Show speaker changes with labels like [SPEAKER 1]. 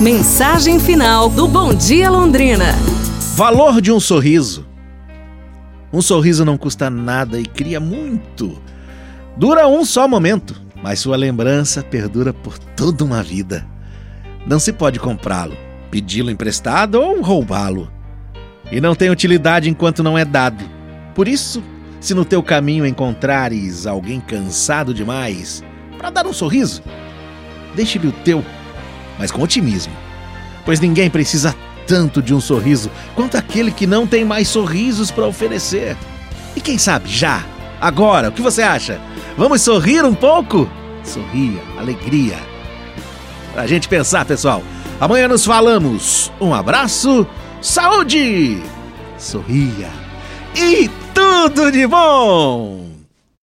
[SPEAKER 1] Mensagem final do Bom Dia Londrina.
[SPEAKER 2] Valor de um sorriso. Um sorriso não custa nada e cria muito. Dura um só momento, mas sua lembrança perdura por toda uma vida. Não se pode comprá-lo, pedi-lo emprestado ou roubá-lo. E não tem utilidade enquanto não é dado. Por isso, se no teu caminho encontrares alguém cansado demais para dar um sorriso, deixe-lhe o teu, mas com otimismo. Pois ninguém precisa tanto de um sorriso quanto aquele que não tem mais sorrisos para oferecer. E quem sabe já, agora, o que você acha? Vamos sorrir um pouco? Sorria, alegria. Pra gente pensar, pessoal. Amanhã nos falamos. Um abraço, saúde, sorria e tudo de bom!